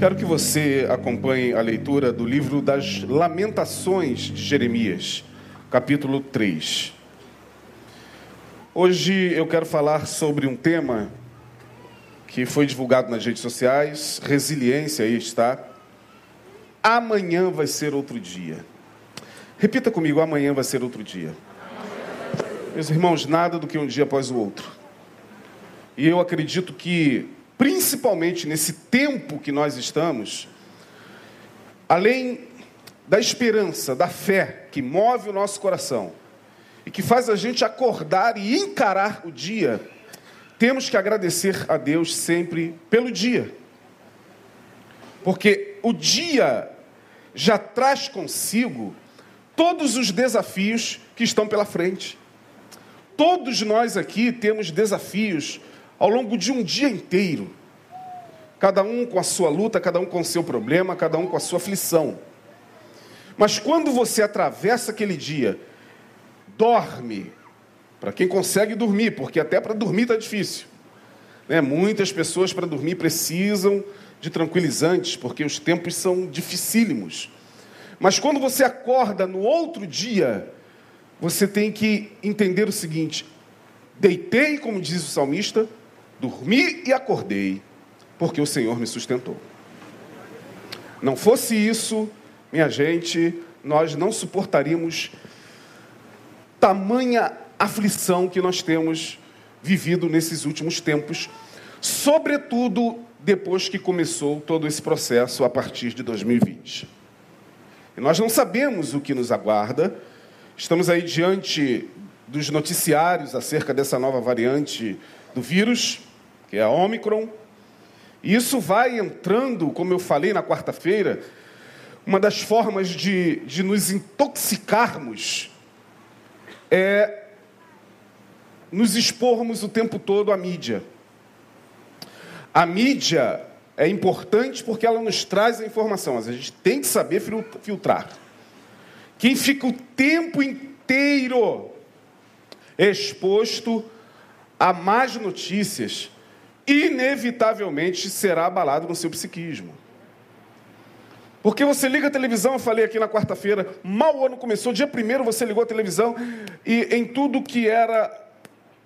Quero que você acompanhe a leitura do livro das Lamentações de Jeremias, capítulo 3. Hoje eu quero falar sobre um tema que foi divulgado nas redes sociais, resiliência, aí está. Amanhã vai ser outro dia. Repita comigo: amanhã vai ser outro dia. Meus irmãos, nada do que um dia após o outro. E eu acredito que principalmente nesse tempo que nós estamos, além da esperança, da fé que move o nosso coração e que faz a gente acordar e encarar o dia, temos que agradecer a Deus sempre pelo dia. Porque o dia já traz consigo todos os desafios que estão pela frente. Todos nós aqui temos desafios ao longo de um dia inteiro. Cada um com a sua luta, cada um com o seu problema, cada um com a sua aflição. Mas quando você atravessa aquele dia, dorme, para quem consegue dormir, porque até para dormir está difícil. Né? Muitas pessoas para dormir precisam de tranquilizantes, porque os tempos são dificílimos. Mas quando você acorda no outro dia, você tem que entender o seguinte: deitei, como diz o salmista, Dormi e acordei, porque o Senhor me sustentou. Não fosse isso, minha gente, nós não suportaríamos tamanha aflição que nós temos vivido nesses últimos tempos, sobretudo depois que começou todo esse processo a partir de 2020. E nós não sabemos o que nos aguarda, estamos aí diante dos noticiários acerca dessa nova variante do vírus que é a Omicron. E isso vai entrando, como eu falei na quarta-feira, uma das formas de, de nos intoxicarmos é nos expormos o tempo todo à mídia. A mídia é importante porque ela nos traz a informação, mas a gente tem que saber filtrar. Quem fica o tempo inteiro exposto a más notícias, inevitavelmente será abalado no seu psiquismo. Porque você liga a televisão, eu falei aqui na quarta-feira, mal o ano começou, dia primeiro você ligou a televisão e em tudo que era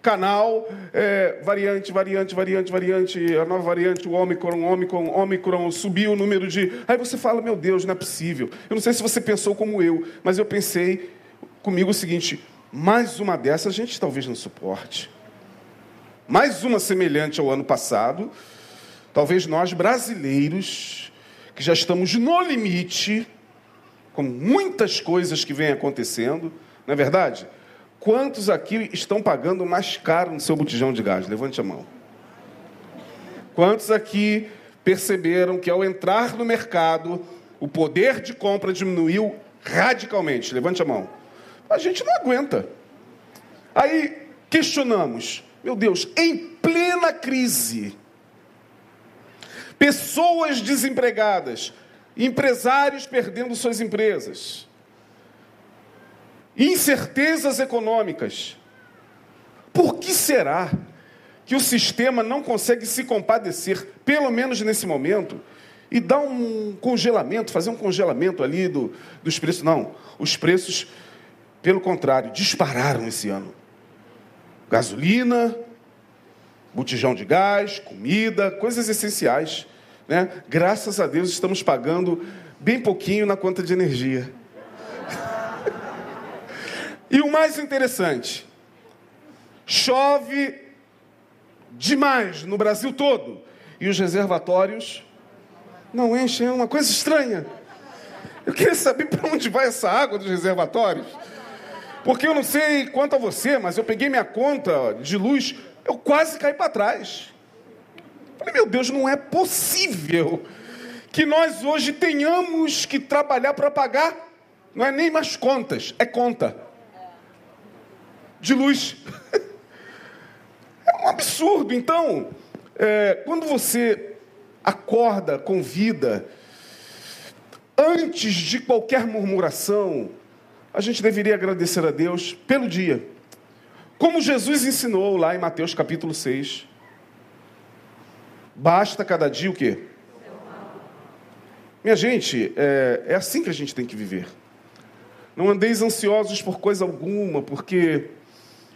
canal, é, variante, variante, variante, variante, a nova variante, o Omicron, Omicron, Omicron, subiu o número de. Aí você fala, meu Deus, não é possível. Eu não sei se você pensou como eu, mas eu pensei comigo o seguinte: mais uma dessas a gente talvez não suporte. Mais uma semelhante ao ano passado. Talvez nós brasileiros, que já estamos no limite, com muitas coisas que vêm acontecendo, não é verdade? Quantos aqui estão pagando mais caro no seu botijão de gás? Levante a mão. Quantos aqui perceberam que ao entrar no mercado, o poder de compra diminuiu radicalmente? Levante a mão. A gente não aguenta. Aí questionamos: meu Deus, em plena crise, pessoas desempregadas, empresários perdendo suas empresas, incertezas econômicas. Por que será que o sistema não consegue se compadecer, pelo menos nesse momento, e dar um congelamento, fazer um congelamento ali do, dos preços? Não, os preços, pelo contrário, dispararam esse ano gasolina, botijão de gás, comida, coisas essenciais. Né? Graças a Deus estamos pagando bem pouquinho na conta de energia. e o mais interessante, chove demais no Brasil todo e os reservatórios não enchem, é uma coisa estranha. Eu queria saber para onde vai essa água dos reservatórios. Porque eu não sei quanto a você, mas eu peguei minha conta de luz, eu quase caí para trás. Falei, meu Deus, não é possível que nós hoje tenhamos que trabalhar para pagar, não é nem mais contas, é conta de luz. É um absurdo. Então, é, quando você acorda com vida, antes de qualquer murmuração, a gente deveria agradecer a Deus pelo dia. Como Jesus ensinou lá em Mateus capítulo 6. Basta cada dia o quê? Minha gente, é, é assim que a gente tem que viver. Não andeis ansiosos por coisa alguma, porque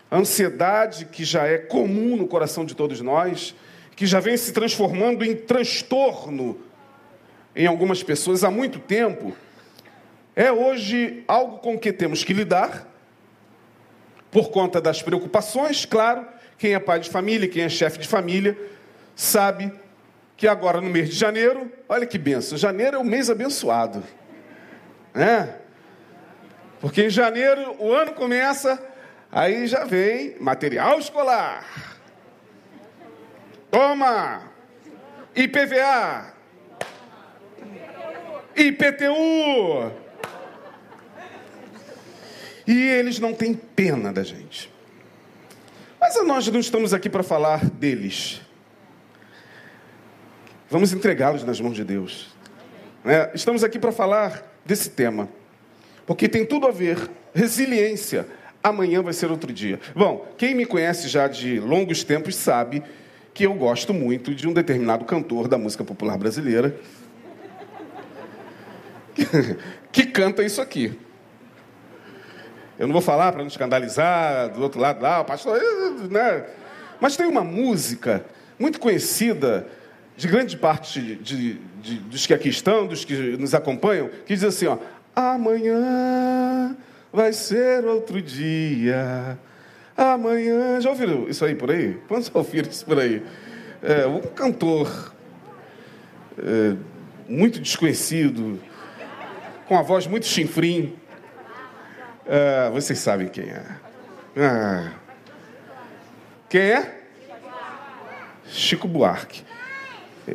a ansiedade que já é comum no coração de todos nós, que já vem se transformando em transtorno em algumas pessoas há muito tempo, é hoje algo com que temos que lidar, por conta das preocupações, claro. Quem é pai de família, quem é chefe de família, sabe que agora no mês de janeiro, olha que benção, janeiro é um mês abençoado, né? Porque em janeiro o ano começa, aí já vem material escolar. Toma! IPVA, IPTU. E eles não têm pena da gente. Mas nós não estamos aqui para falar deles. Vamos entregá-los nas mãos de Deus. É, estamos aqui para falar desse tema. Porque tem tudo a ver. Resiliência. Amanhã vai ser outro dia. Bom, quem me conhece já de longos tempos sabe que eu gosto muito de um determinado cantor da música popular brasileira que canta isso aqui. Eu não vou falar para não escandalizar do outro lado lá, o pastor, né? Mas tem uma música muito conhecida de grande parte de, de, dos que aqui estão, dos que nos acompanham, que diz assim, ó, amanhã vai ser outro dia. Amanhã. Já ouviram isso aí por aí? Quantos ouviram isso por aí? É, um cantor é, muito desconhecido, com a voz muito chinfrim. Ah, vocês sabem quem é. Ah. Quem é? Chico Buarque.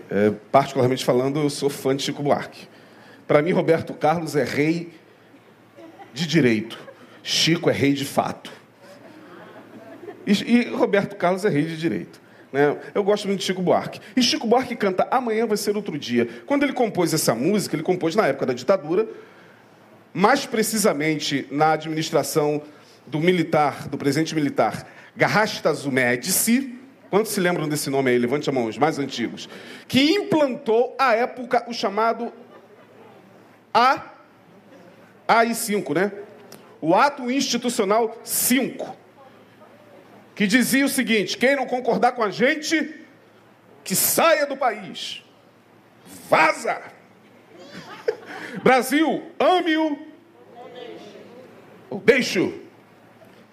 É, particularmente falando, eu sou fã de Chico Buarque. Para mim, Roberto Carlos é rei de direito. Chico é rei de fato. E, e Roberto Carlos é rei de direito. Né? Eu gosto muito de Chico Buarque. E Chico Buarque canta Amanhã vai ser outro dia. Quando ele compôs essa música, ele compôs na época da ditadura, mais precisamente na administração do militar, do presidente militar, Garrastazu Médici. Quantos se lembram desse nome aí? Levante a mão, os mais antigos. Que implantou, à época, o chamado A... AI5, né? O Ato Institucional 5 que dizia o seguinte: quem não concordar com a gente, que saia do país. Vaza! Brasil, ame-o ou deixe-o.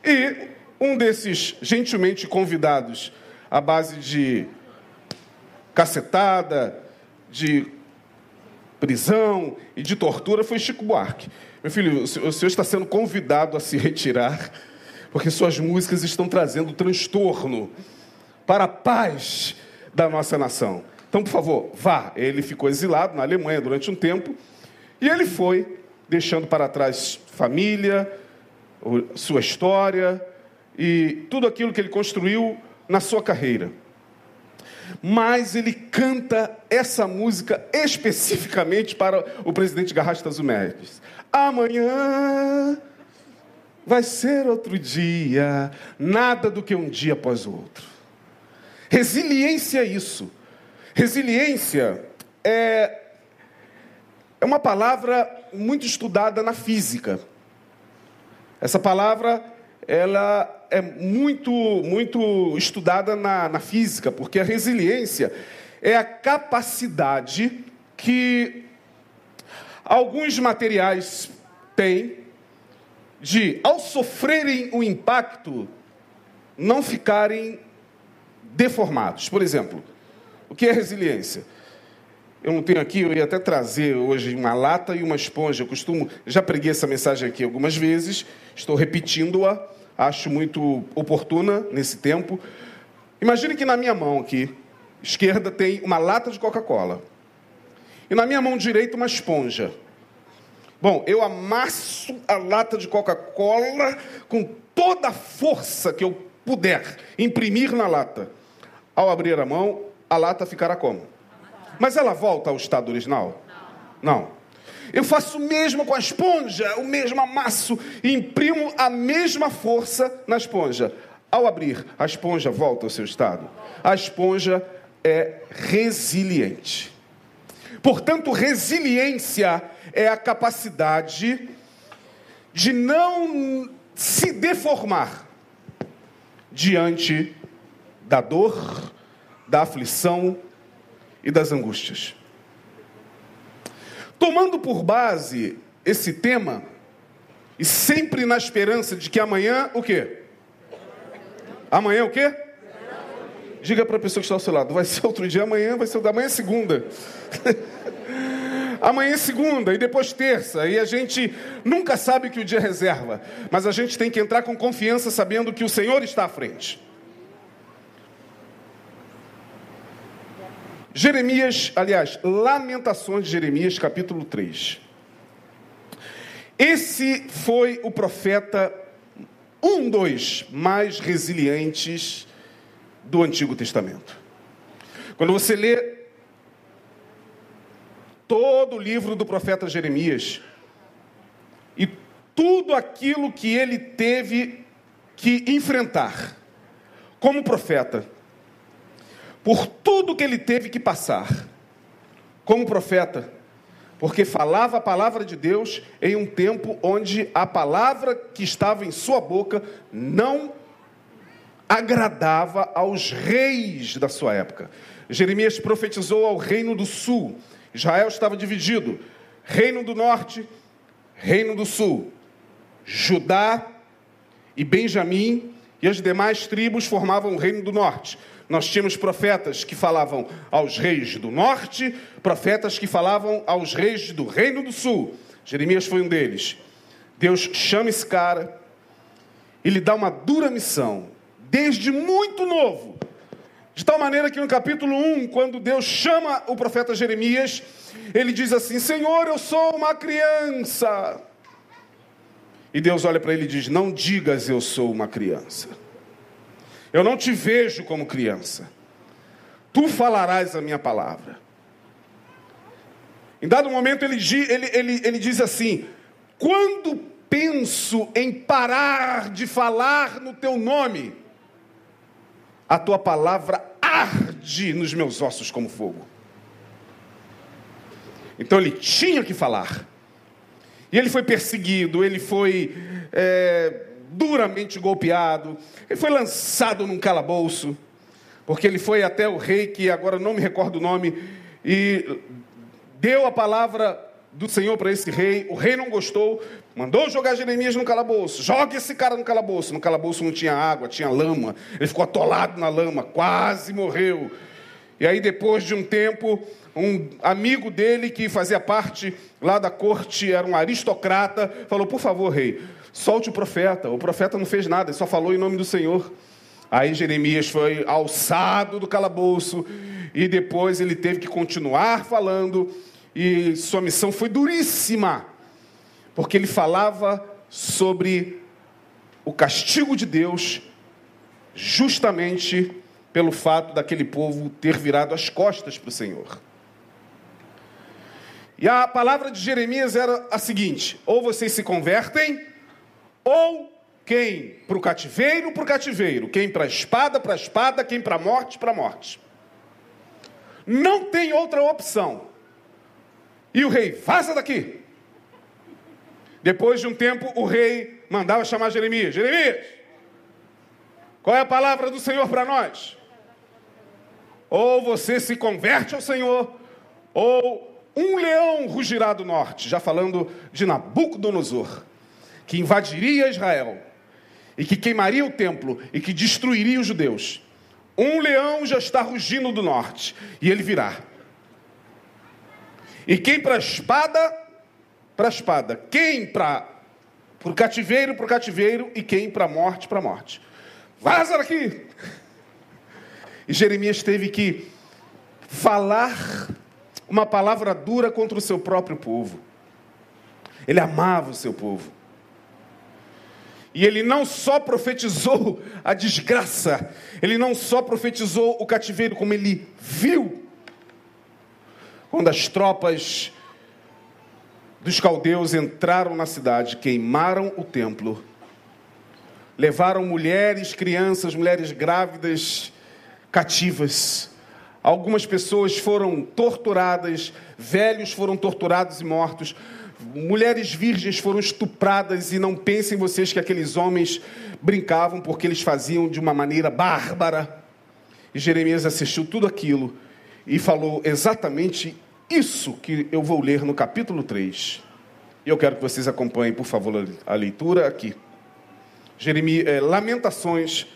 E um desses gentilmente convidados, à base de cacetada, de prisão e de tortura, foi Chico Buarque. Meu filho, o senhor está sendo convidado a se retirar porque suas músicas estão trazendo transtorno para a paz da nossa nação. Então, por favor, vá. Ele ficou exilado na Alemanha durante um tempo e ele foi deixando para trás família, sua história e tudo aquilo que ele construiu na sua carreira. Mas ele canta essa música especificamente para o presidente Garrasta Zumerdes. Amanhã vai ser outro dia, nada do que um dia após o outro. Resiliência é isso. Resiliência é, é uma palavra muito estudada na física. Essa palavra ela é muito, muito estudada na, na física, porque a resiliência é a capacidade que alguns materiais têm de, ao sofrerem o impacto, não ficarem deformados. Por exemplo, o que é resiliência? Eu não tenho aqui, eu ia até trazer hoje uma lata e uma esponja. Eu costumo, já preguei essa mensagem aqui algumas vezes, estou repetindo-a, acho muito oportuna nesse tempo. Imagine que na minha mão aqui, esquerda, tem uma lata de Coca-Cola. E na minha mão direita, uma esponja. Bom, eu amasso a lata de Coca-Cola com toda a força que eu puder imprimir na lata. Ao abrir a mão, a lata ficará como? Mas ela volta ao estado original? Não. Eu faço o mesmo com a esponja, o mesmo amasso e imprimo a mesma força na esponja. Ao abrir, a esponja volta ao seu estado. A esponja é resiliente. Portanto, resiliência é a capacidade de não se deformar diante da dor, da aflição e das angústias. Tomando por base esse tema, e sempre na esperança de que amanhã o quê? Amanhã o quê? Diga para a pessoa que está ao seu lado, vai ser outro dia, amanhã vai ser amanhã é segunda. amanhã é segunda e depois terça, e a gente nunca sabe o que o dia reserva, mas a gente tem que entrar com confiança sabendo que o Senhor está à frente. Jeremias, aliás, Lamentações de Jeremias, capítulo 3. Esse foi o profeta, um dos mais resilientes do Antigo Testamento. Quando você lê todo o livro do profeta Jeremias e tudo aquilo que ele teve que enfrentar como profeta, por tudo que ele teve que passar como profeta, porque falava a palavra de Deus em um tempo onde a palavra que estava em sua boca não agradava aos reis da sua época. Jeremias profetizou ao reino do sul. Israel estava dividido: reino do norte, reino do sul. Judá e Benjamim e as demais tribos formavam o reino do norte. Nós tínhamos profetas que falavam aos reis do norte, profetas que falavam aos reis do reino do sul. Jeremias foi um deles. Deus chama esse cara e lhe dá uma dura missão, desde muito novo. De tal maneira que no capítulo 1, quando Deus chama o profeta Jeremias, ele diz assim: Senhor, eu sou uma criança. E Deus olha para ele e diz: Não digas eu sou uma criança. Eu não te vejo como criança. Tu falarás a minha palavra. Em dado momento, ele, ele, ele, ele diz assim: Quando penso em parar de falar no teu nome, a tua palavra arde nos meus ossos como fogo. Então ele tinha que falar. E ele foi perseguido, ele foi é, duramente golpeado, ele foi lançado num calabouço, porque ele foi até o rei, que agora não me recordo o nome, e deu a palavra do Senhor para esse rei. O rei não gostou, mandou jogar Jeremias no calabouço. Joga esse cara no calabouço. No calabouço não tinha água, tinha lama. Ele ficou atolado na lama, quase morreu. E aí, depois de um tempo, um amigo dele que fazia parte lá da corte, era um aristocrata, falou: Por favor, rei, solte o profeta. O profeta não fez nada, ele só falou em nome do Senhor. Aí Jeremias foi alçado do calabouço e depois ele teve que continuar falando e sua missão foi duríssima, porque ele falava sobre o castigo de Deus justamente pelo fato daquele povo ter virado as costas para o Senhor. E a palavra de Jeremias era a seguinte: ou vocês se convertem, ou quem para o cativeiro, para o cativeiro, quem para a espada, para a espada, quem para a morte, para a morte. Não tem outra opção. E o rei, vaza daqui. Depois de um tempo, o rei mandava chamar Jeremias: Jeremias, qual é a palavra do Senhor para nós? Ou você se converte ao Senhor, ou um leão rugirá do norte, já falando de Nabucodonosor que invadiria Israel e que queimaria o templo e que destruiria os judeus. Um leão já está rugindo do norte e ele virá. E quem para a espada, para a espada. Quem para o cativeiro, para o cativeiro. E quem para a morte, para a morte. Vaza daqui! E Jeremias teve que falar uma palavra dura contra o seu próprio povo. Ele amava o seu povo. E ele não só profetizou a desgraça, ele não só profetizou o cativeiro, como ele viu quando as tropas dos caldeus entraram na cidade, queimaram o templo, levaram mulheres, crianças, mulheres grávidas, cativas, Algumas pessoas foram torturadas, velhos foram torturados e mortos, mulheres virgens foram estupradas, e não pensem vocês que aqueles homens brincavam porque eles faziam de uma maneira bárbara. E Jeremias assistiu tudo aquilo e falou exatamente isso que eu vou ler no capítulo 3. E eu quero que vocês acompanhem, por favor, a leitura aqui. Jeremias, é, Lamentações.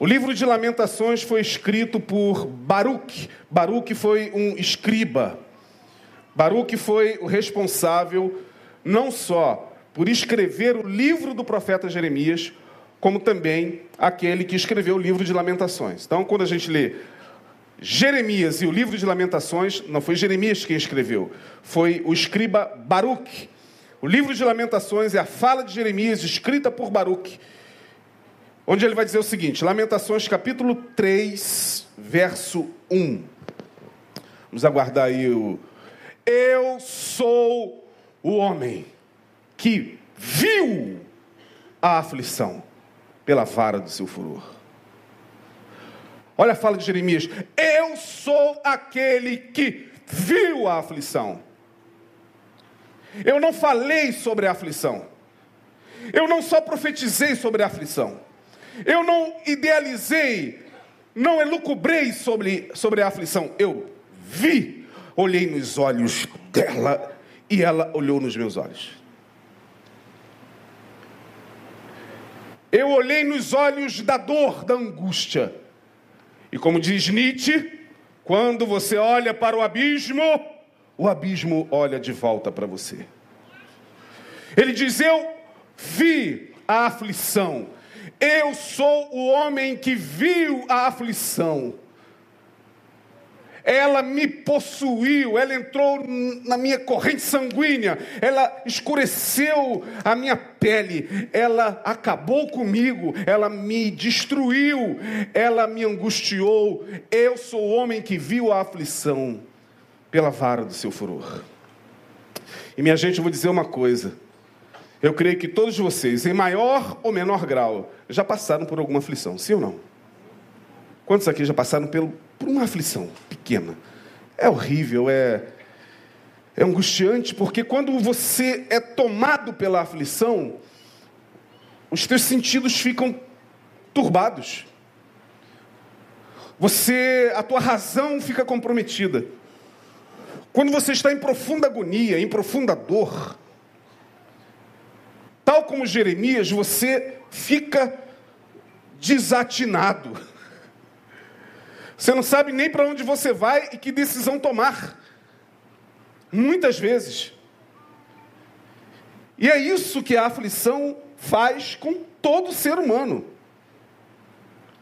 O livro de Lamentações foi escrito por Baruch. Baruch foi um escriba. Baruch foi o responsável não só por escrever o livro do profeta Jeremias, como também aquele que escreveu o livro de Lamentações. Então, quando a gente lê Jeremias e o livro de Lamentações, não foi Jeremias quem escreveu, foi o escriba Baruch. O livro de Lamentações é a fala de Jeremias escrita por Baruch, onde ele vai dizer o seguinte: Lamentações capítulo 3, verso 1. Vamos aguardar aí o. Eu sou o homem que viu a aflição pela vara do seu furor. Olha a fala de Jeremias: Eu sou aquele que viu a aflição. Eu não falei sobre a aflição. Eu não só profetizei sobre a aflição. Eu não idealizei, não elucubrei sobre, sobre a aflição. Eu vi, olhei nos olhos dela e ela olhou nos meus olhos. Eu olhei nos olhos da dor, da angústia e como diz Nietzsche, quando você olha para o abismo, o abismo olha de volta para você. Ele diz: Eu vi a aflição, eu sou o homem que viu a aflição ela me possuiu, ela entrou na minha corrente sanguínea, ela escureceu a minha pele, ela acabou comigo, ela me destruiu, ela me angustiou. Eu sou o homem que viu a aflição pela vara do seu furor. E minha gente, eu vou dizer uma coisa. Eu creio que todos vocês, em maior ou menor grau, já passaram por alguma aflição, sim ou não? Quantos aqui já passaram pelo, por uma aflição pequena. É horrível, é, é angustiante, porque quando você é tomado pela aflição, os teus sentidos ficam turbados. Você, a tua razão fica comprometida. Quando você está em profunda agonia, em profunda dor, tal como Jeremias, você fica desatinado. Você não sabe nem para onde você vai e que decisão tomar. Muitas vezes. E é isso que a aflição faz com todo ser humano.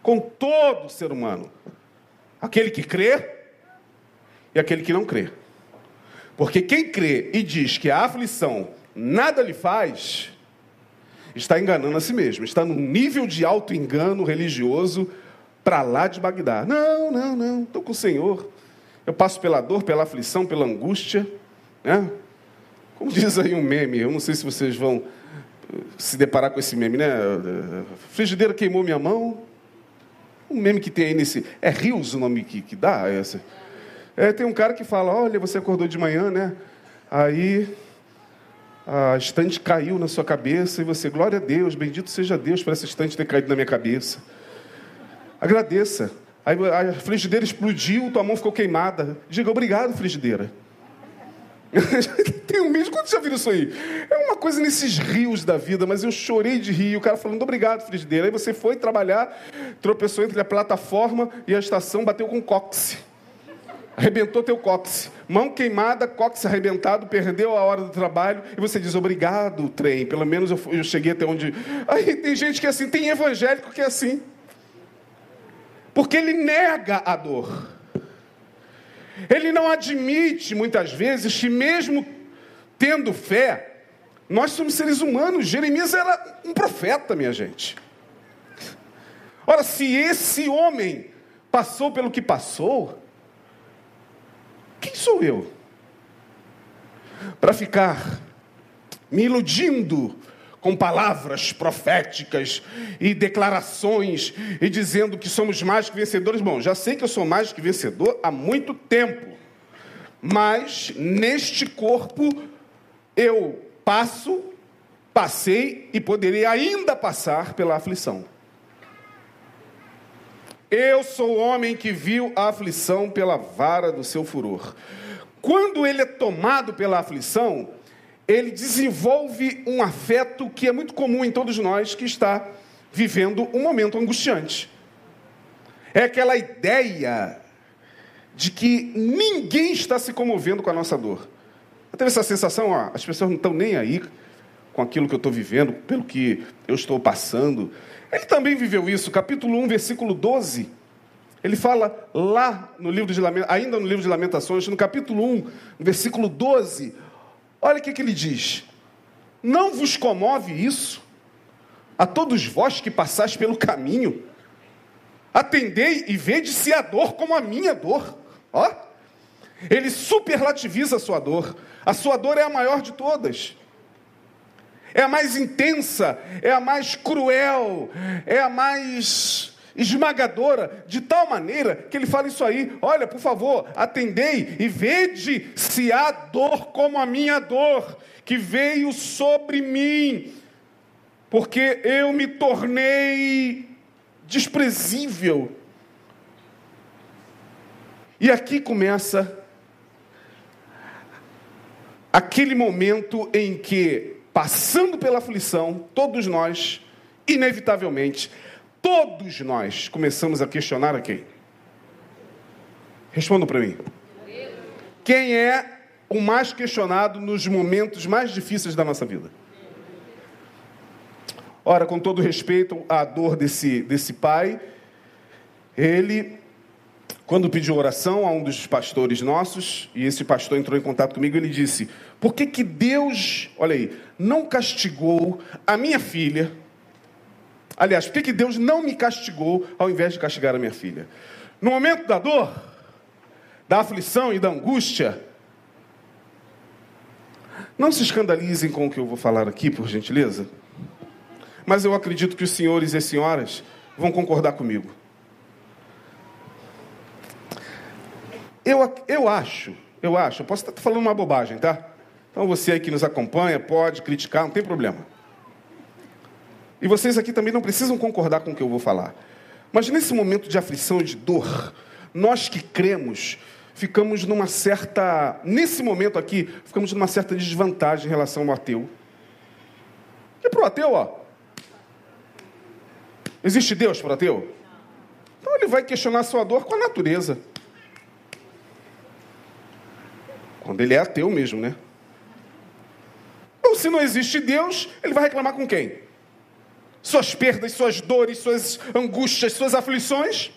Com todo ser humano. Aquele que crê e aquele que não crê. Porque quem crê e diz que a aflição nada lhe faz, está enganando a si mesmo, está num nível de auto-engano religioso para lá de Bagdá. Não, não, não, estou com o Senhor. Eu passo pela dor, pela aflição, pela angústia. Né? Como diz aí um meme, eu não sei se vocês vão eh, se deparar com esse meme, né? Frigideira queimou minha mão. Um meme que tem aí nesse. É Rios o nome que, que dá? Essa. É, tem um cara que fala: Olha, você acordou de manhã, né? Aí a estante caiu na sua cabeça e você, glória a Deus, bendito seja Deus por essa estante ter caído na minha cabeça. Agradeça. A frigideira explodiu, tua mão ficou queimada. Diga obrigado, frigideira. Tem um mês, quando já viram isso aí? É uma coisa nesses rios da vida, mas eu chorei de rir. O cara falando obrigado, frigideira. Aí você foi trabalhar, tropeçou entre a plataforma e a estação, bateu com cóccix. Arrebentou teu cóccix. Mão queimada, cóccix arrebentado, perdeu a hora do trabalho. E você diz, obrigado, trem. Pelo menos eu, eu cheguei até onde. Aí tem gente que é assim, tem evangélico que é assim porque ele nega a dor. Ele não admite, muitas vezes, que mesmo tendo fé, nós somos seres humanos. Jeremias era um profeta, minha gente. Ora, se esse homem passou pelo que passou, quem sou eu? Para ficar me iludindo com palavras proféticas e declarações e dizendo que somos mais que vencedores. Bom, já sei que eu sou mais que vencedor há muito tempo, mas neste corpo eu passo, passei e poderei ainda passar pela aflição. Eu sou o homem que viu a aflição pela vara do seu furor. Quando ele é tomado pela aflição, ele desenvolve um afeto que é muito comum em todos nós que está vivendo um momento angustiante. É aquela ideia de que ninguém está se comovendo com a nossa dor. Eu teve essa sensação, ó, as pessoas não estão nem aí com aquilo que eu estou vivendo, pelo que eu estou passando. Ele também viveu isso, capítulo 1, versículo 12. Ele fala lá no livro de ainda no livro de Lamentações, no capítulo 1, versículo 12. Olha o que, que ele diz: Não vos comove isso? A todos vós que passais pelo caminho, atendei e vede se a dor como a minha dor. Ó, ele superlativiza a sua dor. A sua dor é a maior de todas é a mais intensa, é a mais cruel, é a mais esmagadora, de tal maneira que ele fala isso aí: olha, por favor, atendei e vede se há dor como a minha dor, que veio sobre mim, porque eu me tornei desprezível. E aqui começa aquele momento em que passando pela aflição, todos nós, inevitavelmente, todos nós começamos a questionar a quem? Respondam para mim. Quem é o mais questionado nos momentos mais difíceis da nossa vida? Ora, com todo respeito à dor desse, desse pai, ele quando pediu oração a um dos pastores nossos, e esse pastor entrou em contato comigo, ele disse: Por que, que Deus, olha aí, não castigou a minha filha? Aliás, por que, Deus não me castigou ao invés de castigar a minha filha? No momento da dor, da aflição e da angústia, não se escandalizem com o que eu vou falar aqui, por gentileza, mas eu acredito que os senhores e as senhoras vão concordar comigo. Eu, eu acho, eu acho, eu posso estar falando uma bobagem, tá? Então você aí que nos acompanha pode criticar, não tem problema. E vocês aqui também não precisam concordar com o que eu vou falar. Mas nesse momento de aflição e de dor, nós que cremos, ficamos numa certa. Nesse momento aqui, ficamos numa certa desvantagem em relação ao ateu. E para o ateu, ó. Existe Deus para o ateu? Então ele vai questionar sua dor com a natureza. Quando ele é ateu mesmo, né? Ou se não existe Deus, ele vai reclamar com quem? Suas perdas, suas dores, suas angústias, suas aflições?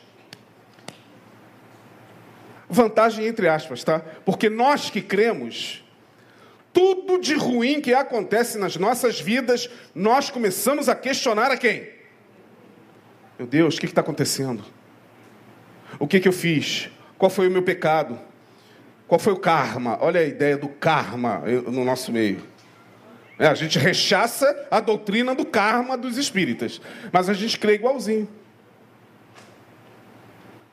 Vantagem entre aspas, tá? Porque nós que cremos, tudo de ruim que acontece nas nossas vidas, nós começamos a questionar a quem? Meu Deus, o que está acontecendo? O que, que eu fiz? Qual foi o meu pecado? Qual foi o karma? Olha a ideia do karma no nosso meio. É, a gente rechaça a doutrina do karma dos espíritas, mas a gente crê igualzinho.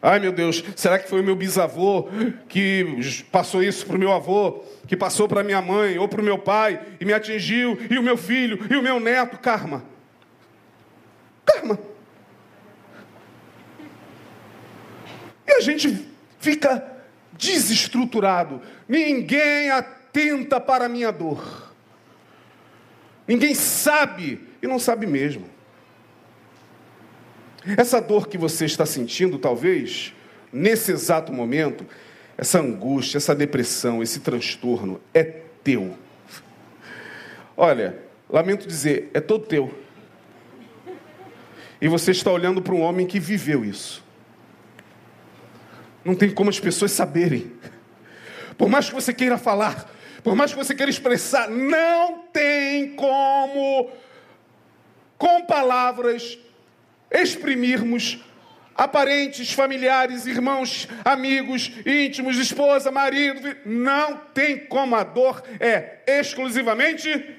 Ai meu Deus, será que foi o meu bisavô que passou isso para o meu avô, que passou para minha mãe ou para o meu pai e me atingiu, e o meu filho e o meu neto? Karma. Karma. E a gente fica desestruturado. Ninguém atenta para a minha dor. Ninguém sabe e não sabe mesmo. Essa dor que você está sentindo, talvez, nesse exato momento, essa angústia, essa depressão, esse transtorno, é teu. Olha, lamento dizer, é todo teu. E você está olhando para um homem que viveu isso. Não tem como as pessoas saberem. Por mais que você queira falar, por mais que você queira expressar, não tem como, com palavras, exprimirmos aparentes, familiares, irmãos, amigos, íntimos, esposa, marido. Não tem como a dor é exclusivamente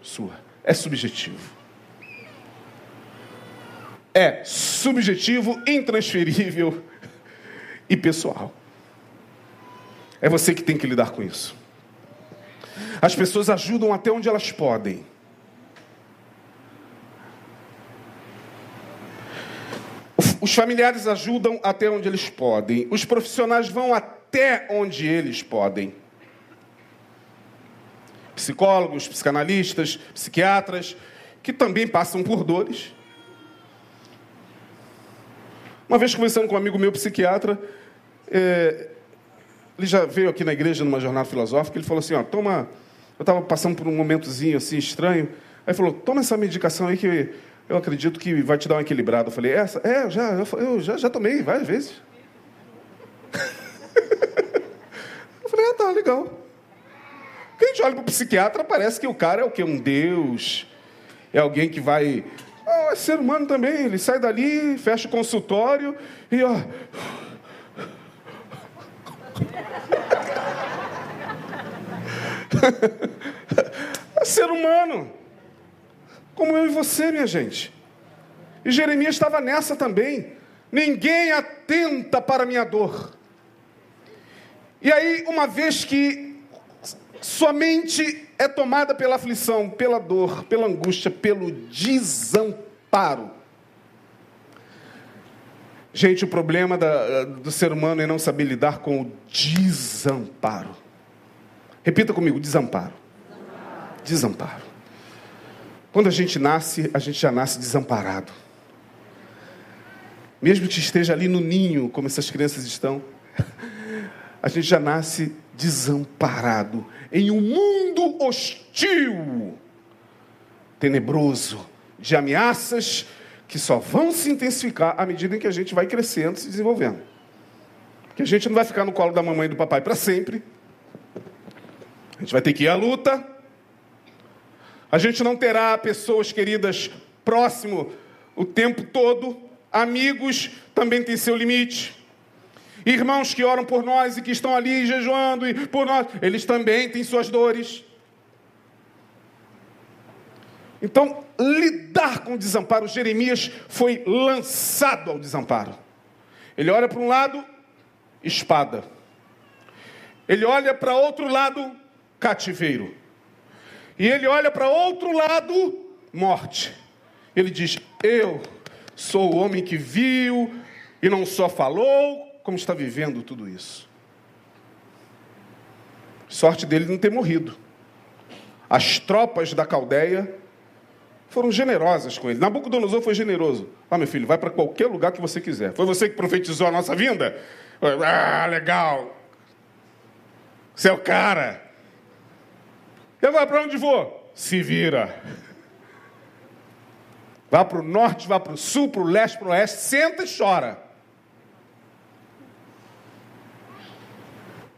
sua. é subjetivo. É subjetivo, intransferível e pessoal. É você que tem que lidar com isso. As pessoas ajudam até onde elas podem. Os familiares ajudam até onde eles podem. Os profissionais vão até onde eles podem. Psicólogos, psicanalistas, psiquiatras, que também passam por dores. Uma vez conversando com um amigo meu psiquiatra, é, ele já veio aqui na igreja numa jornada filosófica, ele falou assim, ó, toma, eu estava passando por um momentozinho assim estranho, aí falou, toma essa medicação aí que eu acredito que vai te dar uma equilibrada. Eu falei, essa? É, já, eu já, já tomei várias vezes. eu falei, ah, tá, legal. Quando a gente olha para o psiquiatra, parece que o cara é o quê? Um deus. É alguém que vai é ser humano também, ele sai dali, fecha o consultório e ó. é ser humano, como eu e você, minha gente. E Jeremias estava nessa também. Ninguém atenta para a minha dor. E aí, uma vez que sua mente é tomada pela aflição, pela dor, pela angústia, pelo desamparo. Gente, o problema da, do ser humano é não saber lidar com o desamparo. Repita comigo: desamparo. Desamparo. Quando a gente nasce, a gente já nasce desamparado. Mesmo que esteja ali no ninho, como essas crianças estão, a gente já nasce desamparado em um mundo hostil, tenebroso, de ameaças que só vão se intensificar à medida em que a gente vai crescendo, se desenvolvendo. Porque a gente não vai ficar no colo da mamãe e do papai para sempre. A gente vai ter que ir à luta. A gente não terá pessoas queridas próximo o tempo todo. Amigos também têm seu limite. Irmãos que oram por nós e que estão ali jejuando e por nós, eles também têm suas dores. Então, lidar com o desamparo, Jeremias foi lançado ao desamparo. Ele olha para um lado, espada. Ele olha para outro lado, cativeiro. E ele olha para outro lado, morte. Ele diz: Eu sou o homem que viu e não só falou, como está vivendo tudo isso. Sorte dele não ter morrido. As tropas da Caldeia foram generosas com ele. Nabucodonosor foi generoso. Ah, meu filho, vai para qualquer lugar que você quiser. Foi você que profetizou a nossa vinda? Ah, legal. Você é o cara. Eu vou para onde vou? Se vira. Vá para o norte, vá para o sul, para o leste, para o oeste, senta e chora.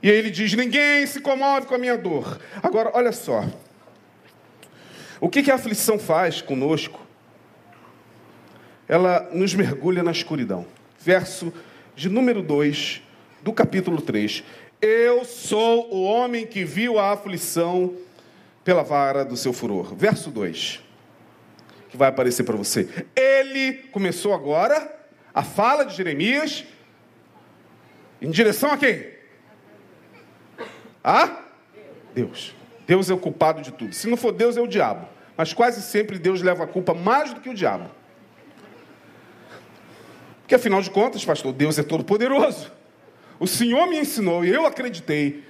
E aí ele diz: Ninguém se comove com a minha dor. Agora, olha só. O que, que a aflição faz conosco? Ela nos mergulha na escuridão. Verso de número 2 do capítulo 3. Eu sou o homem que viu a aflição pela vara do seu furor. Verso 2. Que vai aparecer para você. Ele começou agora a fala de Jeremias em direção a quem? A Deus. Deus é o culpado de tudo. Se não for Deus, é o diabo. Mas quase sempre Deus leva a culpa mais do que o diabo. Porque afinal de contas, pastor, Deus é todo poderoso. O Senhor me ensinou e eu acreditei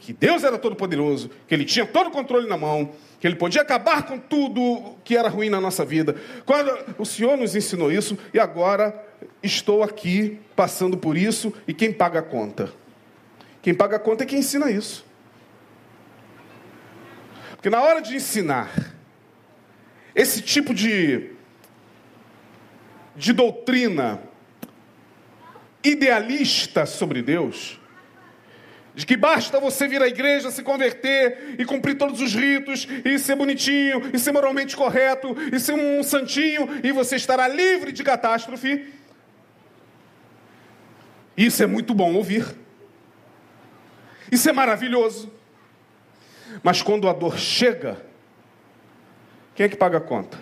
que Deus era todo poderoso, que Ele tinha todo o controle na mão, que Ele podia acabar com tudo que era ruim na nossa vida. Quando o Senhor nos ensinou isso e agora estou aqui passando por isso e quem paga a conta? Quem paga a conta é quem ensina isso. Porque na hora de ensinar esse tipo de, de doutrina idealista sobre Deus, de que basta você vir à igreja, se converter e cumprir todos os ritos, e ser bonitinho, e ser moralmente correto, e ser um santinho, e você estará livre de catástrofe. Isso é muito bom ouvir. Isso é maravilhoso. Mas quando a dor chega, Quem é que paga a conta?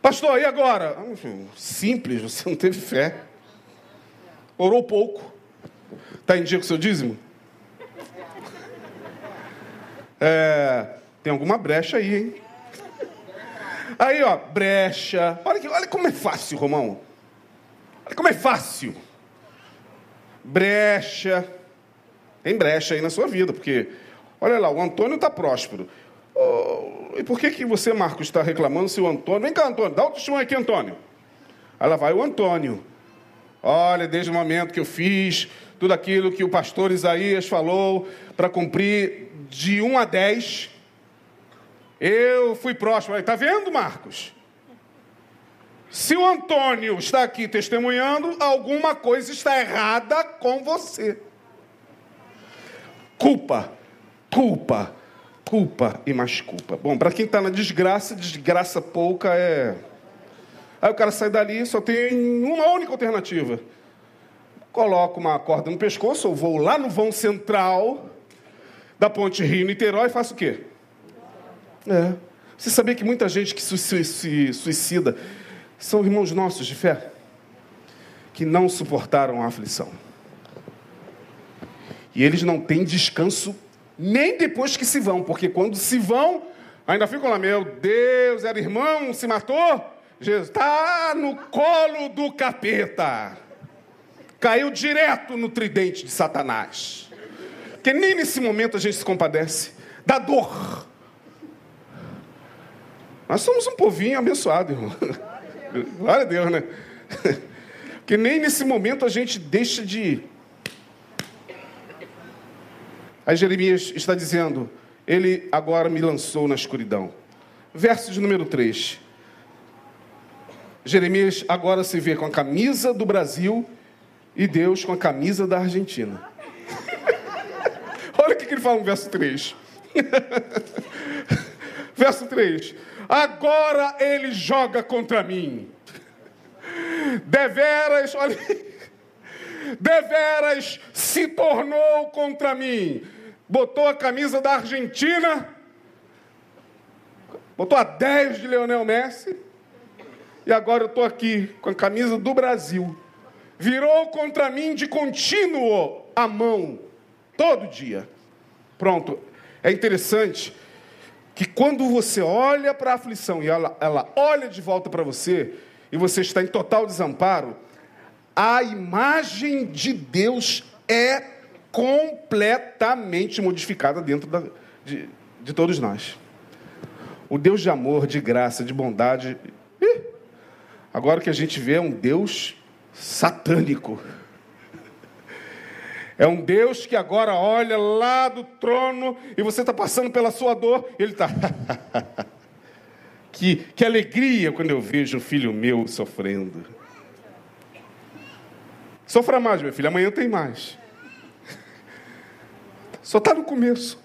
Pastor, e agora? Simples, você não teve fé. Orou pouco. Está em dia com o seu dízimo? É, tem alguma brecha aí, hein? Aí, ó, brecha. Olha, olha como é fácil, Romão. Olha como é fácil. Brecha. Tem brecha aí na sua vida, porque, olha lá, o Antônio está próspero. Oh, e por que, que você, Marcos, está reclamando se o Antônio. Vem cá, Antônio, dá o testemunho aqui, Antônio. Aí lá vai o Antônio. Olha, desde o momento que eu fiz tudo aquilo que o pastor Isaías falou para cumprir de 1 a 10, eu fui próximo. Está vendo, Marcos? Se o Antônio está aqui testemunhando, alguma coisa está errada com você. Culpa, culpa, culpa e mais culpa. Bom, para quem está na desgraça, desgraça pouca é. Aí o cara sai dali, só tem uma única alternativa. Coloco uma corda no pescoço, ou vou lá no vão central da Ponte Rio-Niterói e faço o quê? É. Você sabia que muita gente que se suicida são irmãos nossos de fé? Que não suportaram a aflição. E eles não têm descanso nem depois que se vão, porque quando se vão, ainda ficam lá, meu Deus, era irmão, se matou? Jesus está no colo do capeta. Caiu direto no tridente de Satanás. Porque nem nesse momento a gente se compadece da dor. Nós somos um povinho abençoado, irmão. Glória a Deus, né? Porque nem nesse momento a gente deixa de. Aí Jeremias está dizendo: Ele agora me lançou na escuridão. Verso de número 3. Jeremias agora se vê com a camisa do Brasil e Deus com a camisa da Argentina. Olha o que ele fala no verso 3. verso 3 agora ele joga contra mim. Deveras, olha, deveras se tornou contra mim. Botou a camisa da Argentina, botou a 10 de Leonel Messi, e agora eu estou aqui com a camisa do Brasil. Virou contra mim de contínuo a mão, todo dia. Pronto. É interessante que quando você olha para a aflição e ela, ela olha de volta para você, e você está em total desamparo, a imagem de Deus é completamente modificada dentro da, de, de todos nós. O Deus de amor, de graça, de bondade. Ih, agora que a gente vê é um Deus satânico. É um Deus que agora olha lá do trono e você está passando pela sua dor, ele está. que, que alegria quando eu vejo o filho meu sofrendo. Sofra mais, meu filho, amanhã tem mais. Só está no começo.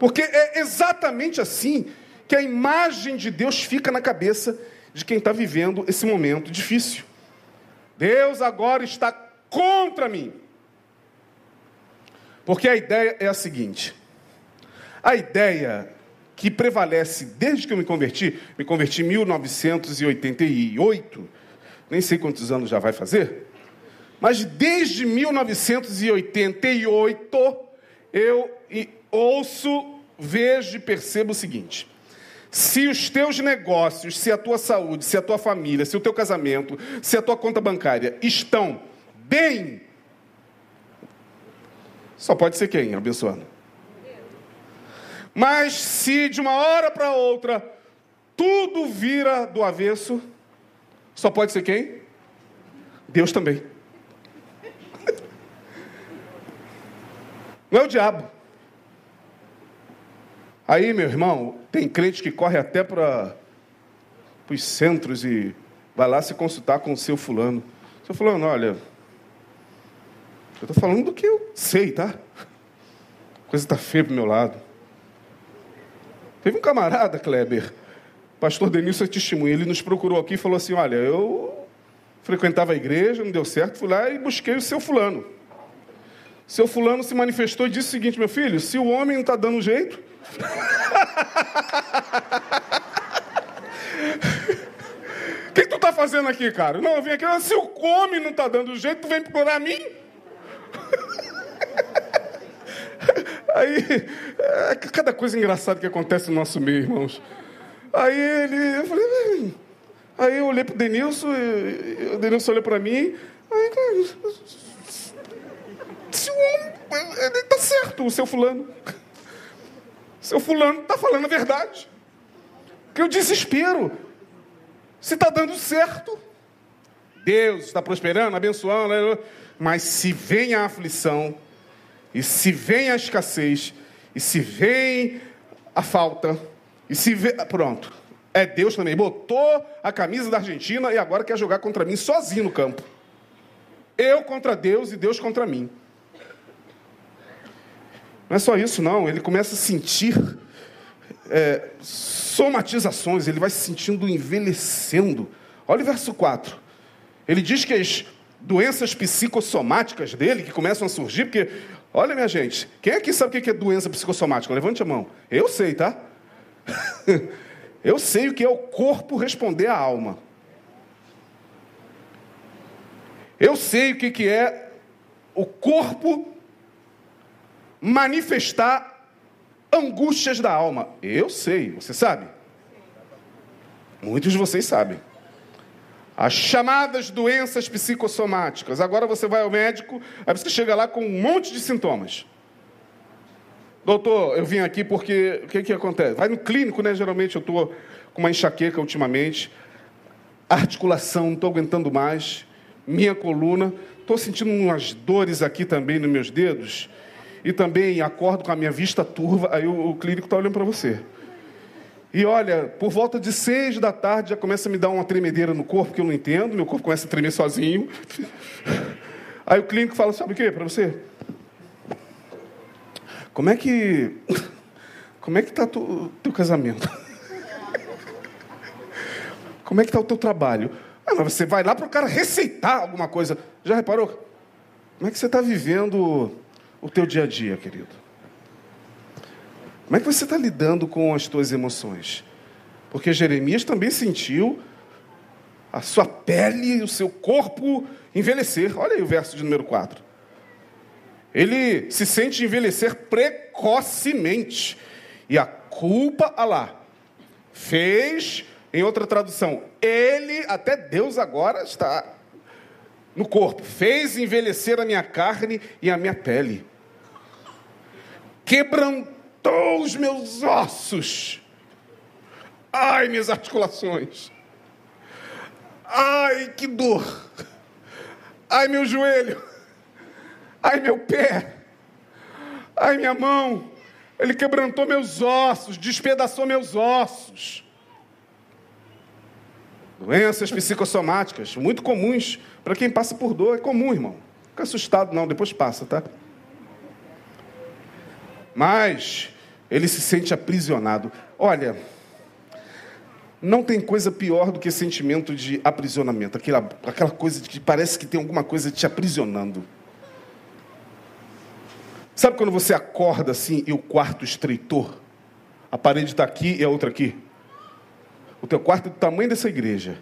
Porque é exatamente assim que a imagem de Deus fica na cabeça de quem está vivendo esse momento difícil. Deus agora está contra mim. Porque a ideia é a seguinte: a ideia que prevalece desde que eu me converti, me converti em 1988, nem sei quantos anos já vai fazer, mas desde 1988 eu ouço, vejo e percebo o seguinte: se os teus negócios, se a tua saúde, se a tua família, se o teu casamento, se a tua conta bancária estão bem, só pode ser quem abençoando. Mas se de uma hora para outra tudo vira do avesso, só pode ser quem? Deus também. Não é o diabo. Aí, meu irmão, tem crente que corre até para os centros e vai lá se consultar com o seu fulano. Seu fulano, olha, eu estou falando do que eu sei, tá? A coisa está feia para meu lado. Teve um camarada, Kleber, pastor Denilson é testemunha, ele nos procurou aqui e falou assim: Olha, eu frequentava a igreja, não deu certo, fui lá e busquei o seu fulano. Seu fulano se manifestou e disse o seguinte, meu filho, se o homem não está dando jeito. O que, que, tu está fazendo aqui, cara? Não, eu vim aqui, se o homem não está dando jeito, tu vem procurar mim? Aí, é, cada coisa engraçada que acontece no nosso meio, irmãos. Aí ele, eu falei, aí eu olhei para o Denilson, o Denilson olhou para mim, aí, se o homem, ele está certo, o seu fulano. Seu fulano está falando a verdade. Que o desespero. Se está dando certo, Deus está prosperando, abençoando, mas se vem a aflição, e se vem a escassez, e se vem a falta, e se vê. Pronto. É Deus também. Botou a camisa da Argentina e agora quer jogar contra mim sozinho no campo. Eu contra Deus e Deus contra mim. Não é só isso, não. Ele começa a sentir é, somatizações, ele vai se sentindo envelhecendo. Olha o verso 4. Ele diz que as doenças psicossomáticas dele, que começam a surgir, porque Olha, minha gente, quem aqui sabe o que é doença psicossomática? Levante a mão. Eu sei, tá? Eu sei o que é o corpo responder à alma. Eu sei o que é o corpo manifestar angústias da alma. Eu sei, você sabe? Muitos de vocês sabem. As chamadas doenças psicossomáticas. Agora você vai ao médico, aí você chega lá com um monte de sintomas. Doutor, eu vim aqui porque o que, que acontece? Vai no clínico, né? Geralmente eu estou com uma enxaqueca ultimamente, articulação, não estou aguentando mais, minha coluna, estou sentindo umas dores aqui também nos meus dedos e também acordo com a minha vista turva. Aí o, o clínico está olhando para você. E olha, por volta de seis da tarde já começa a me dar uma tremedeira no corpo que eu não entendo, meu corpo começa a tremer sozinho. Aí o clínico fala: sabe o que para você? Como é que. Como é que está o teu casamento? Como é que está o teu trabalho? Ah, mas você vai lá para o cara receitar alguma coisa. Já reparou? Como é que você está vivendo o teu dia a dia, querido? Como é que você está lidando com as suas emoções? Porque Jeremias também sentiu a sua pele, o seu corpo envelhecer. Olha aí o verso de número 4. Ele se sente envelhecer precocemente. E a culpa, ah lá, fez, em outra tradução, ele, até Deus agora está no corpo, fez envelhecer a minha carne e a minha pele. Quebrantou os meus ossos. Ai, minhas articulações. Ai, que dor. Ai, meu joelho. Ai, meu pé. Ai, minha mão. Ele quebrantou meus ossos, despedaçou meus ossos. Doenças psicossomáticas, muito comuns para quem passa por dor. É comum, irmão. Fica assustado, não, depois passa, tá? Mas ele se sente aprisionado. Olha, não tem coisa pior do que sentimento de aprisionamento, aquela, aquela coisa de que parece que tem alguma coisa te aprisionando. Sabe quando você acorda assim e o quarto estreitor? A parede está aqui e a outra aqui. O teu quarto é do tamanho dessa igreja.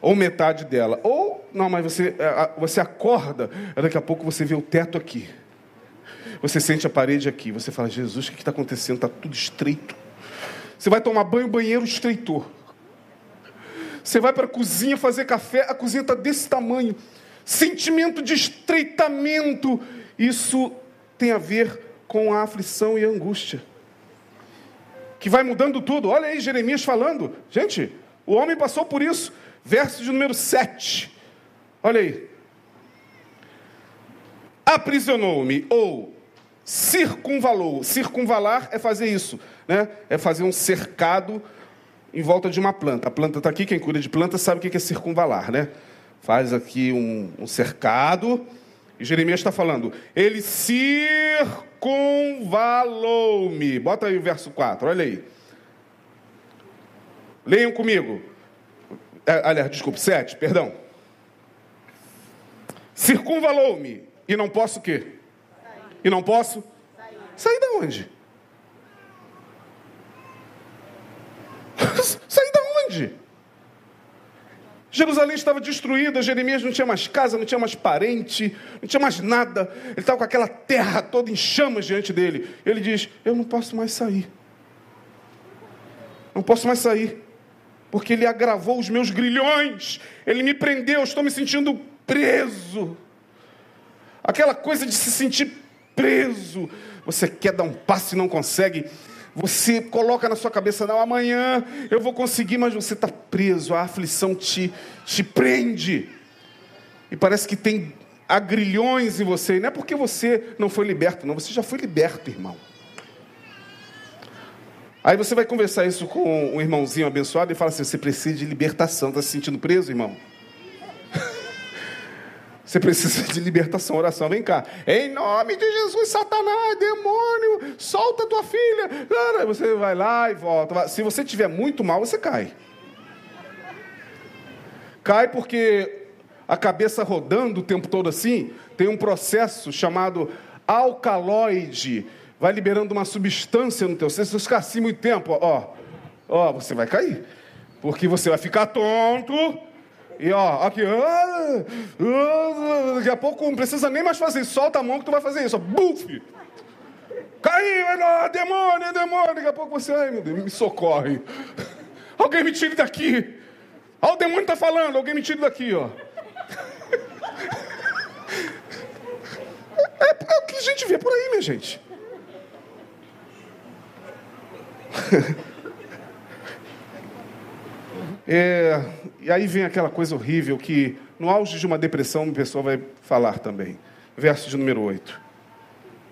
Ou metade dela. Ou, não, mas você, é, você acorda, daqui a pouco você vê o teto aqui. Você sente a parede aqui, você fala, Jesus, o que está acontecendo? Está tudo estreito. Você vai tomar banho, banheiro estreitou. Você vai para a cozinha fazer café, a cozinha está desse tamanho. Sentimento de estreitamento. Isso tem a ver com a aflição e a angústia. Que vai mudando tudo. Olha aí Jeremias falando. Gente, o homem passou por isso. Verso de número 7. Olha aí. Aprisionou-me, ou circunvalou. Circunvalar é fazer isso, né? É fazer um cercado em volta de uma planta. A planta está aqui, quem cuida de planta sabe o que é circunvalar, né? Faz aqui um, um cercado. E Jeremias está falando, ele circunvalou-me. Bota aí o verso 4, olha aí. Leiam comigo. É, aliás, desculpe, 7, perdão. Circunvalou-me e não posso o quê? E não posso? Sair da onde? Sair da onde? Jerusalém estava destruída, Jeremias não tinha mais casa, não tinha mais parente, não tinha mais nada. Ele estava com aquela terra toda em chamas diante dele. Ele diz: Eu não posso mais sair. Não posso mais sair. Porque ele agravou os meus grilhões. Ele me prendeu, estou me sentindo preso. Aquela coisa de se sentir preso. Você quer dar um passo e não consegue. Você coloca na sua cabeça, não, amanhã eu vou conseguir, mas você está preso, a aflição te, te prende. E parece que tem agrilhões em você. E não é porque você não foi liberto, não, você já foi liberto, irmão. Aí você vai conversar isso com um irmãozinho abençoado e fala assim: você precisa de libertação, está se sentindo preso, irmão? Você precisa de libertação, oração. Vem cá. Em nome de Jesus, Satanás, demônio, solta tua filha. Você vai lá e volta. Se você tiver muito mal, você cai. Cai porque a cabeça rodando o tempo todo assim, tem um processo chamado alcaloide. Vai liberando uma substância no teu ser. Se você ficar assim muito tempo, ó, ó, você vai cair. Porque você vai ficar tonto e ó, aqui, ah, daqui a pouco não precisa nem mais fazer, solta a mão que tu vai fazer isso, ó, buf! Caiu, é demônio, é demônio, daqui a pouco você, ai meu Deus, me socorre. Alguém me tire daqui. Olha o demônio está falando, alguém me tire daqui, ó. É, é o que a gente vê por aí, minha gente. É, e aí vem aquela coisa horrível que, no auge de uma depressão, uma pessoa vai falar também. Verso de número 8.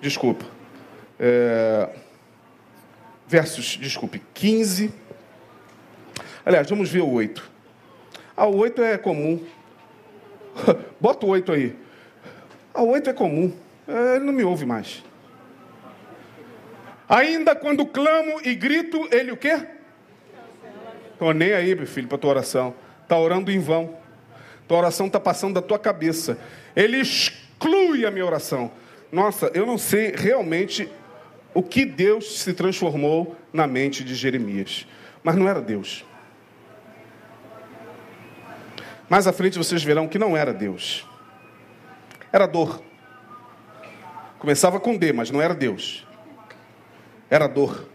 Desculpa. É, versos, desculpe, 15. Aliás, vamos ver o 8. Ah, o 8 é comum. Bota o 8 aí. Ah, o 8 é comum. É, ele não me ouve mais. Ainda quando clamo e grito, ele o quê? Estou nem aí, meu filho, para tua oração. Está orando em vão. Tua oração está passando da tua cabeça. Ele exclui a minha oração. Nossa, eu não sei realmente o que Deus se transformou na mente de Jeremias. Mas não era Deus. Mais à frente vocês verão que não era Deus. Era dor. Começava com D, mas não era Deus. Era dor.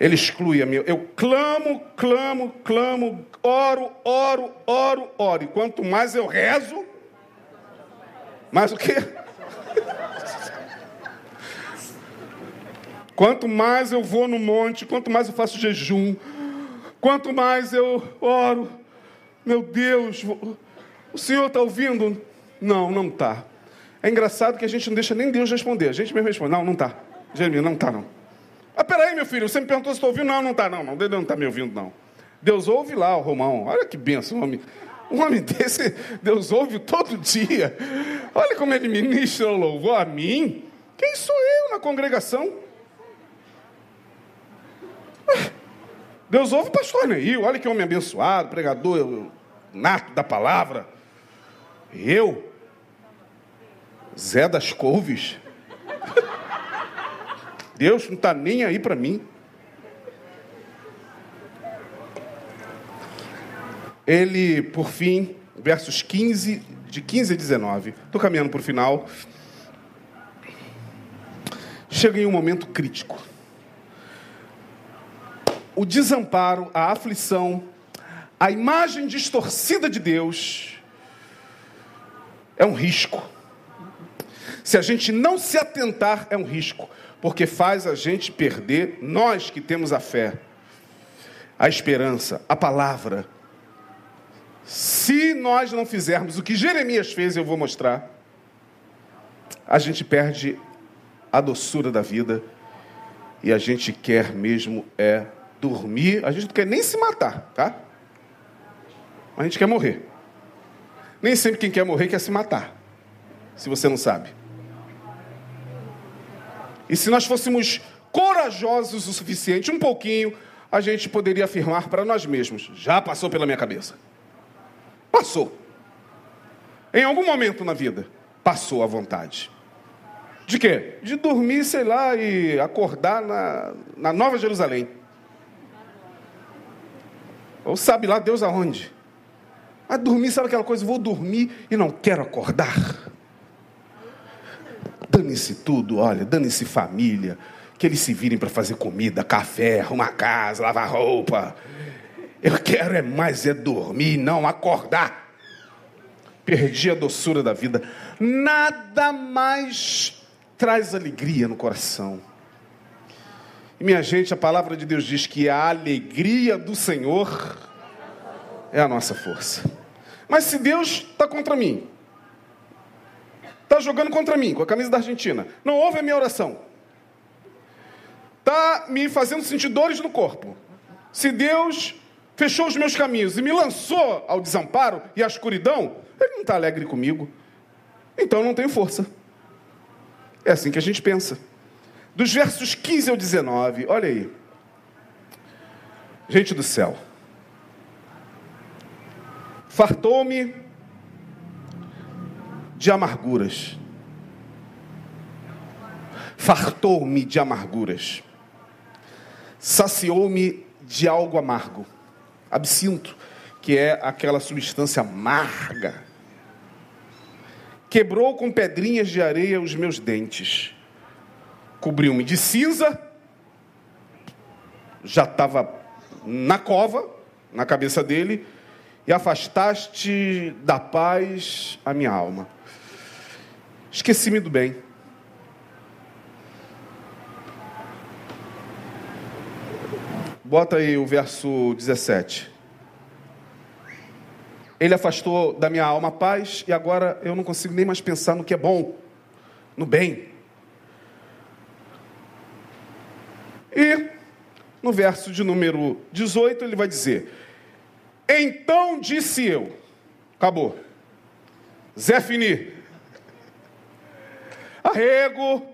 Ele exclui a minha. Eu clamo, clamo, clamo, oro, oro, oro, oro. E quanto mais eu rezo, mais o quê? Quanto mais eu vou no monte, quanto mais eu faço jejum, quanto mais eu oro, meu Deus, o Senhor está ouvindo? Não, não está. É engraçado que a gente não deixa nem Deus responder. A gente mesmo responde: Não, não está. Jeremias, não está, não. Ah, peraí, meu filho, você me perguntou se estou ouvindo. Não, não está, não, não. Deus não está me ouvindo, não. Deus ouve lá, o Romão. Olha que benção, homem. Um homem desse, Deus ouve todo dia. Olha como ele ministra o louvor a mim. Quem sou eu na congregação? Deus ouve o pastor Neil. Olha que homem abençoado, pregador nato da palavra. Eu, Zé das Couves. Deus não está nem aí para mim. Ele, por fim, versos 15, de 15 a 19, estou caminhando para o final. Chega em um momento crítico. O desamparo, a aflição, a imagem distorcida de Deus é um risco. Se a gente não se atentar, é um risco porque faz a gente perder, nós que temos a fé, a esperança, a palavra. Se nós não fizermos o que Jeremias fez, eu vou mostrar, a gente perde a doçura da vida e a gente quer mesmo é dormir, a gente não quer nem se matar, tá? A gente quer morrer. Nem sempre quem quer morrer quer se matar, se você não sabe. E se nós fôssemos corajosos o suficiente, um pouquinho, a gente poderia afirmar para nós mesmos: já passou pela minha cabeça. Passou. Em algum momento na vida, passou a vontade. De quê? De dormir, sei lá, e acordar na, na Nova Jerusalém. Ou sabe lá Deus aonde. Mas dormir, sabe aquela coisa? Vou dormir e não quero acordar. Dane-se tudo, olha, dane-se família. Que eles se virem para fazer comida, café, arrumar casa, lavar roupa. Eu quero é mais é dormir, não acordar. Perdi a doçura da vida. Nada mais traz alegria no coração. E minha gente, a palavra de Deus diz que a alegria do Senhor é a nossa força. Mas se Deus está contra mim, está jogando contra mim com a camisa da Argentina, não ouve a minha oração, está me fazendo sentir dores no corpo. Se Deus fechou os meus caminhos e me lançou ao desamparo e à escuridão, Ele não está alegre comigo. Então eu não tenho força. É assim que a gente pensa. Dos versos 15 ao 19, olha aí. Gente do céu. Fartou-me de amarguras. Fartou-me de amarguras. Saciou-me de algo amargo. Absinto, que é aquela substância amarga. Quebrou com pedrinhas de areia os meus dentes. Cobriu-me de cinza. Já estava na cova, na cabeça dele e afastaste da paz a minha alma. Esqueci-me do bem. Bota aí o verso 17. Ele afastou da minha alma a paz e agora eu não consigo nem mais pensar no que é bom, no bem. E no verso de número 18 ele vai dizer: então disse eu. Acabou. Zé Fini. Arrego.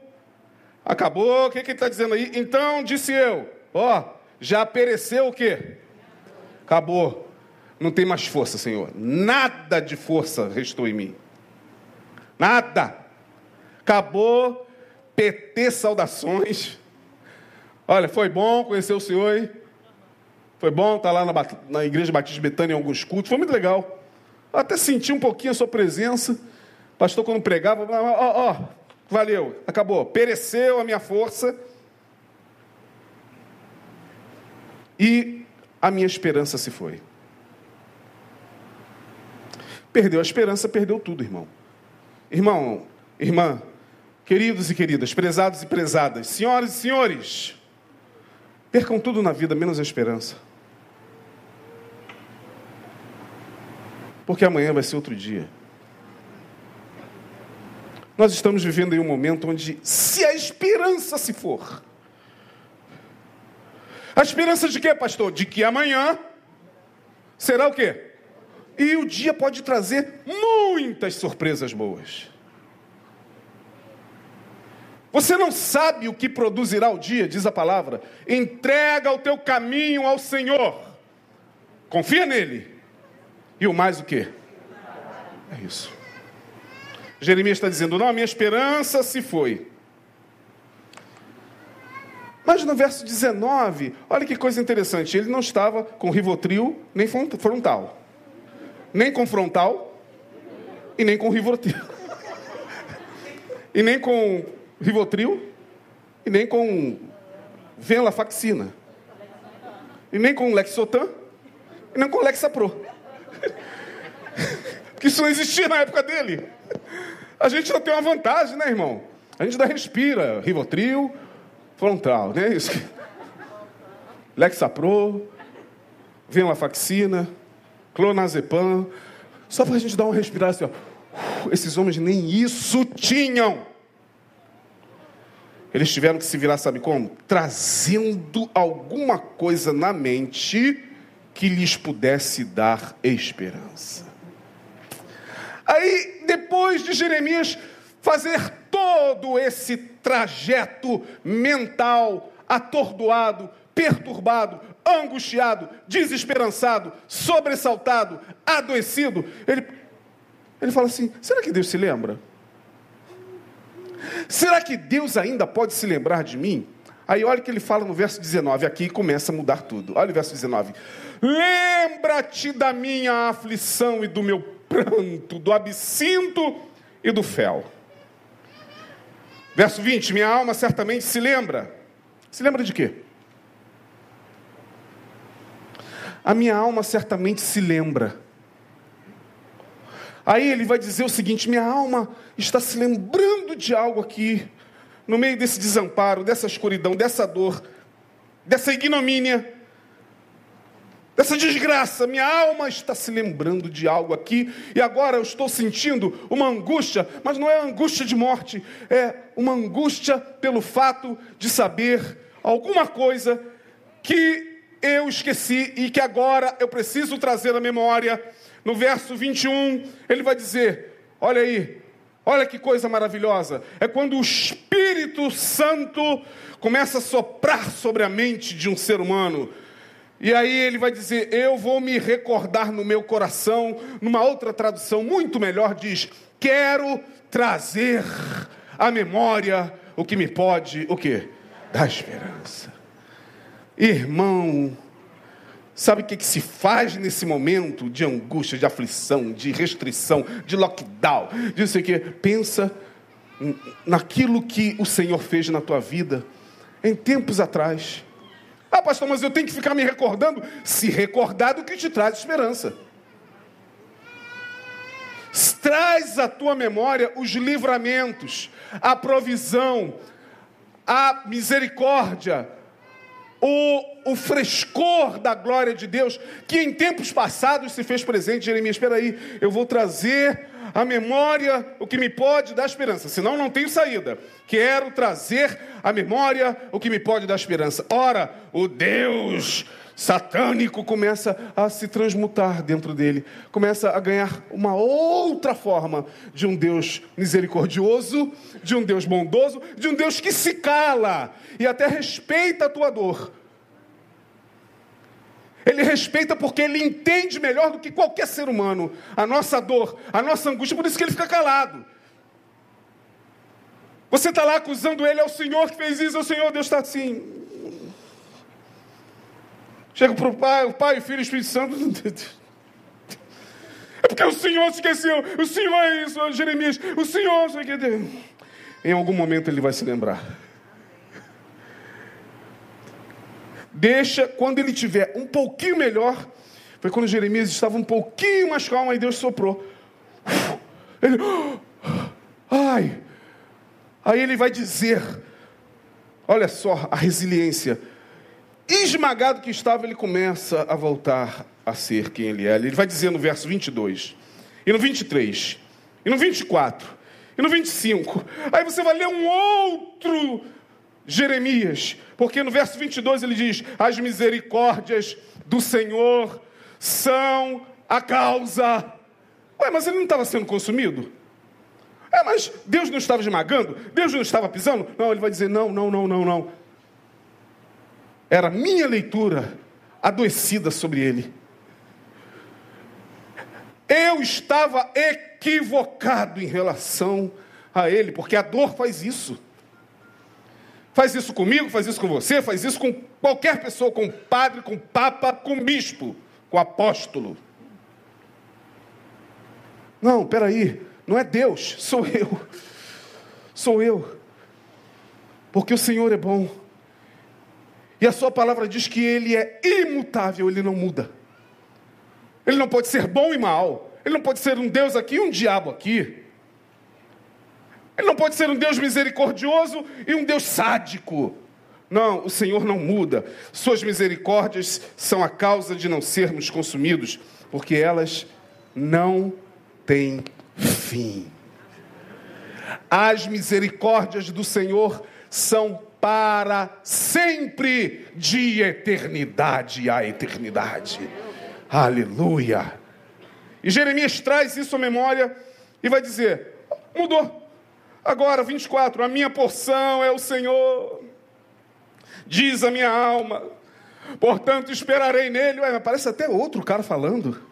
Acabou. O que, que ele está dizendo aí? Então disse eu. Ó, já pereceu o quê? Acabou. Não tem mais força, Senhor. Nada de força restou em mim. Nada. Acabou. PT saudações. Olha, foi bom conhecer o Senhor. Hein? Foi bom estar lá na, na Igreja Batista Betânia em alguns cultos, foi muito legal. Até senti um pouquinho a sua presença. Pastor, quando pregava, ó, ó, valeu, acabou. Pereceu a minha força. E a minha esperança se foi. Perdeu a esperança, perdeu tudo, irmão. Irmão, irmã, queridos e queridas, prezados e prezadas, senhoras e senhores, percam tudo na vida, menos a esperança. porque amanhã vai ser outro dia. Nós estamos vivendo em um momento onde, se a esperança se for, a esperança de quê, pastor? De que amanhã será o quê? E o dia pode trazer muitas surpresas boas. Você não sabe o que produzirá o dia, diz a palavra. Entrega o teu caminho ao Senhor. Confia nele e o mais o quê? É isso. Jeremias está dizendo: Não, a minha esperança se foi. Mas no verso 19, olha que coisa interessante: ele não estava com rivotril nem frontal, nem com frontal e nem com rivotril, e nem com rivotril e nem com venlafaxina, e nem com lexotan e nem com lexapro. Porque isso não existia na época dele. A gente não tem uma vantagem, né, irmão? A gente ainda respira Rivotril, frontal, né? Isso. Lexapro, venlafaxina, clonazepam, só para a gente dar uma respirada assim, ó. Esses homens nem isso tinham. Eles tiveram que se virar, sabe como? Trazendo alguma coisa na mente que lhes pudesse dar esperança. Aí, depois de Jeremias fazer todo esse trajeto mental, atordoado, perturbado, angustiado, desesperançado, sobressaltado, adoecido, ele, ele fala assim: será que Deus se lembra? Será que Deus ainda pode se lembrar de mim? Aí olha o que ele fala no verso 19, aqui começa a mudar tudo. Olha o verso 19. Lembra-te da minha aflição e do meu pranto, do absinto e do fel. Verso 20: Minha alma certamente se lembra. Se lembra de quê? A minha alma certamente se lembra. Aí ele vai dizer o seguinte: minha alma está se lembrando de algo aqui, no meio desse desamparo, dessa escuridão, dessa dor, dessa ignomínia, dessa desgraça. Minha alma está se lembrando de algo aqui, e agora eu estou sentindo uma angústia, mas não é angústia de morte, é uma angústia pelo fato de saber alguma coisa que eu esqueci e que agora eu preciso trazer à memória. No verso 21, ele vai dizer: Olha aí, olha que coisa maravilhosa. É quando o Espírito Santo começa a soprar sobre a mente de um ser humano. E aí ele vai dizer: Eu vou me recordar no meu coração. Numa outra tradução, muito melhor, diz: Quero trazer à memória o que me pode, o que? Dar esperança. Irmão, sabe o que, que se faz nesse momento de angústia, de aflição, de restrição, de lockdown, o quê? Pensa naquilo que o Senhor fez na tua vida em tempos atrás. Ah, pastor, mas eu tenho que ficar me recordando? Se recordar do que te traz esperança. Traz à tua memória os livramentos, a provisão, a misericórdia, o, o frescor da glória de Deus, que em tempos passados se fez presente. Jeremias, espera aí, eu vou trazer à memória o que me pode dar esperança, senão não tenho saída. Quero trazer à memória o que me pode dar esperança. Ora, o Deus satânico começa a se transmutar dentro dele, começa a ganhar uma outra forma de um Deus misericordioso, de um Deus bondoso, de um Deus que se cala e até respeita a tua dor. Ele respeita porque ele entende melhor do que qualquer ser humano a nossa dor, a nossa angústia, por isso que ele fica calado. Você está lá acusando ele, é o Senhor que fez isso, é o Senhor, Deus está assim. Chega para o Pai, o Pai, o Filho o Espírito Santo. É porque o Senhor se esqueceu. O Senhor é isso, Jeremias. O Senhor. Em algum momento ele vai se lembrar. Deixa, quando ele tiver um pouquinho melhor, foi quando Jeremias estava um pouquinho mais calmo, aí Deus soprou. Ele, ai. Aí ele vai dizer: olha só a resiliência esmagado que estava, ele começa a voltar a ser quem ele é. Ele vai dizer no verso 22, e no 23, e no 24, e no 25. Aí você vai ler um outro Jeremias, porque no verso 22 ele diz: As misericórdias do Senhor são a causa. Ué, mas ele não estava sendo consumido? É, mas Deus não estava esmagando? Deus não estava pisando? Não, ele vai dizer: Não, não, não, não, não era minha leitura adoecida sobre ele. Eu estava equivocado em relação a ele, porque a dor faz isso. Faz isso comigo, faz isso com você, faz isso com qualquer pessoa, com padre, com papa, com bispo, com apóstolo. Não, peraí, não é Deus, sou eu. Sou eu. Porque o Senhor é bom. E a sua palavra diz que ele é imutável, ele não muda. Ele não pode ser bom e mal. Ele não pode ser um Deus aqui e um diabo aqui. Ele não pode ser um Deus misericordioso e um Deus sádico. Não, o Senhor não muda. Suas misericórdias são a causa de não sermos consumidos, porque elas não têm fim. As misericórdias do Senhor são para sempre, de eternidade a eternidade. Aleluia. E Jeremias traz isso à memória e vai dizer: mudou. Agora, 24, a minha porção é o Senhor. Diz a minha alma: Portanto, esperarei nele. Ué, parece até outro cara falando.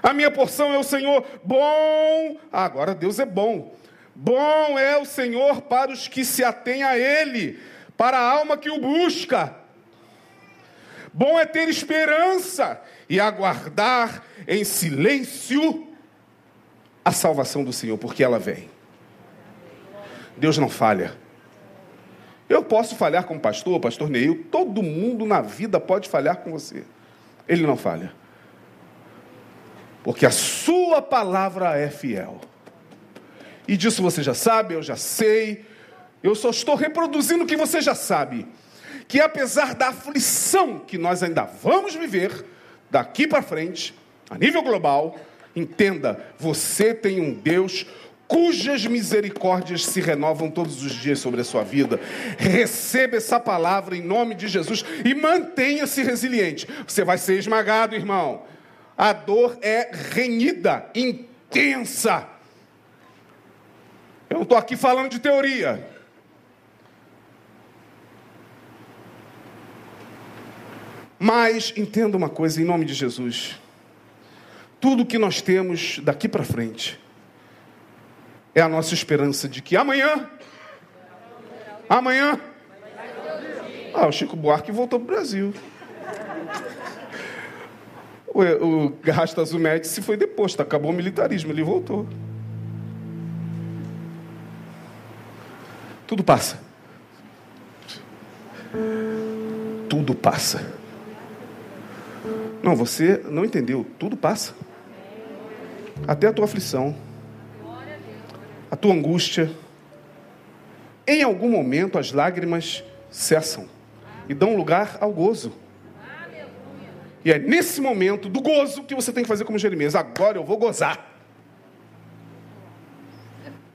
A minha porção é o Senhor. Bom. Ah, agora Deus é bom. Bom é o Senhor para os que se atêm a Ele, para a alma que o busca. Bom é ter esperança e aguardar em silêncio a salvação do Senhor, porque ela vem. Deus não falha. Eu posso falhar como pastor, pastor Neil, todo mundo na vida pode falhar com você. Ele não falha. Porque a sua palavra é fiel. E disso você já sabe, eu já sei. Eu só estou reproduzindo o que você já sabe. Que apesar da aflição que nós ainda vamos viver daqui para frente, a nível global, entenda, você tem um Deus cujas misericórdias se renovam todos os dias sobre a sua vida. Receba essa palavra em nome de Jesus e mantenha-se resiliente. Você vai ser esmagado, irmão. A dor é renhida, intensa. Eu não estou aqui falando de teoria. Mas entenda uma coisa em nome de Jesus. Tudo que nós temos daqui para frente é a nossa esperança de que amanhã, amanhã, ah, o Chico Buarque voltou para o Brasil. O, o Garrastazu Médici foi deposto, acabou o militarismo, ele voltou. Tudo passa. Tudo passa. Não, você não entendeu. Tudo passa. Até a tua aflição a tua angústia. Em algum momento as lágrimas cessam e dão lugar ao gozo. E é nesse momento do gozo que você tem que fazer como Jeremias: agora eu vou gozar.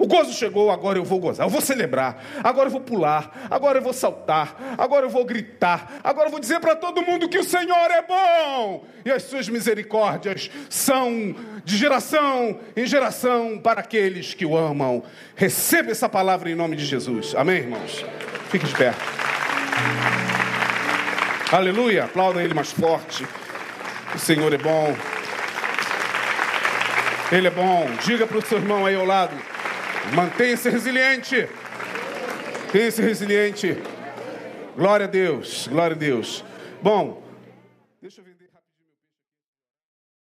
O gozo chegou, agora eu vou gozar, eu vou celebrar, agora eu vou pular, agora eu vou saltar, agora eu vou gritar, agora eu vou dizer para todo mundo que o Senhor é bom e as suas misericórdias são de geração em geração para aqueles que o amam. Receba essa palavra em nome de Jesus. Amém, irmãos? Fique de pé. Aleluia. Aplauda ele mais forte. O Senhor é bom. Ele é bom. Diga para o seu irmão aí ao lado. Mantenha-se resiliente. Mantenha-se resiliente. Glória a Deus. Glória a Deus. Bom.